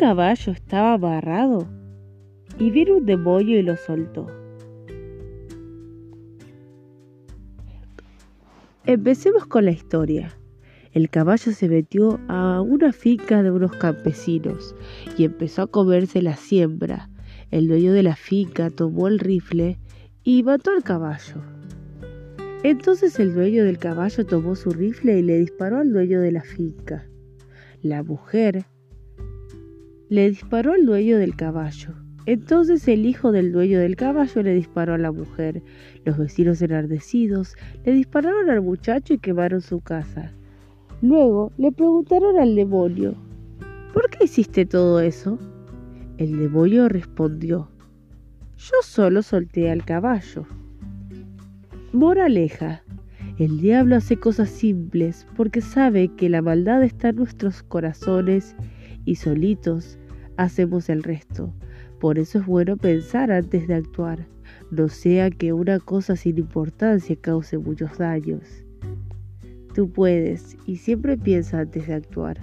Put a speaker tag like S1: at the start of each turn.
S1: caballo estaba amarrado y vino un demonio y lo soltó. Empecemos con la historia. El caballo se metió a una finca de unos campesinos y empezó a comerse la siembra. El dueño de la finca tomó el rifle y mató al caballo. Entonces el dueño del caballo tomó su rifle y le disparó al dueño de la finca. La mujer le disparó al dueño del caballo. Entonces el hijo del dueño del caballo le disparó a la mujer. Los vecinos enardecidos le dispararon al muchacho y quemaron su casa. Luego le preguntaron al demonio, ¿por qué hiciste todo eso? El demonio respondió, yo solo solté al caballo. Moraleja, el diablo hace cosas simples porque sabe que la maldad está en nuestros corazones y solitos hacemos el resto. Por eso es bueno pensar antes de actuar, no sea que una cosa sin importancia cause muchos daños. Tú puedes y siempre piensa antes de actuar.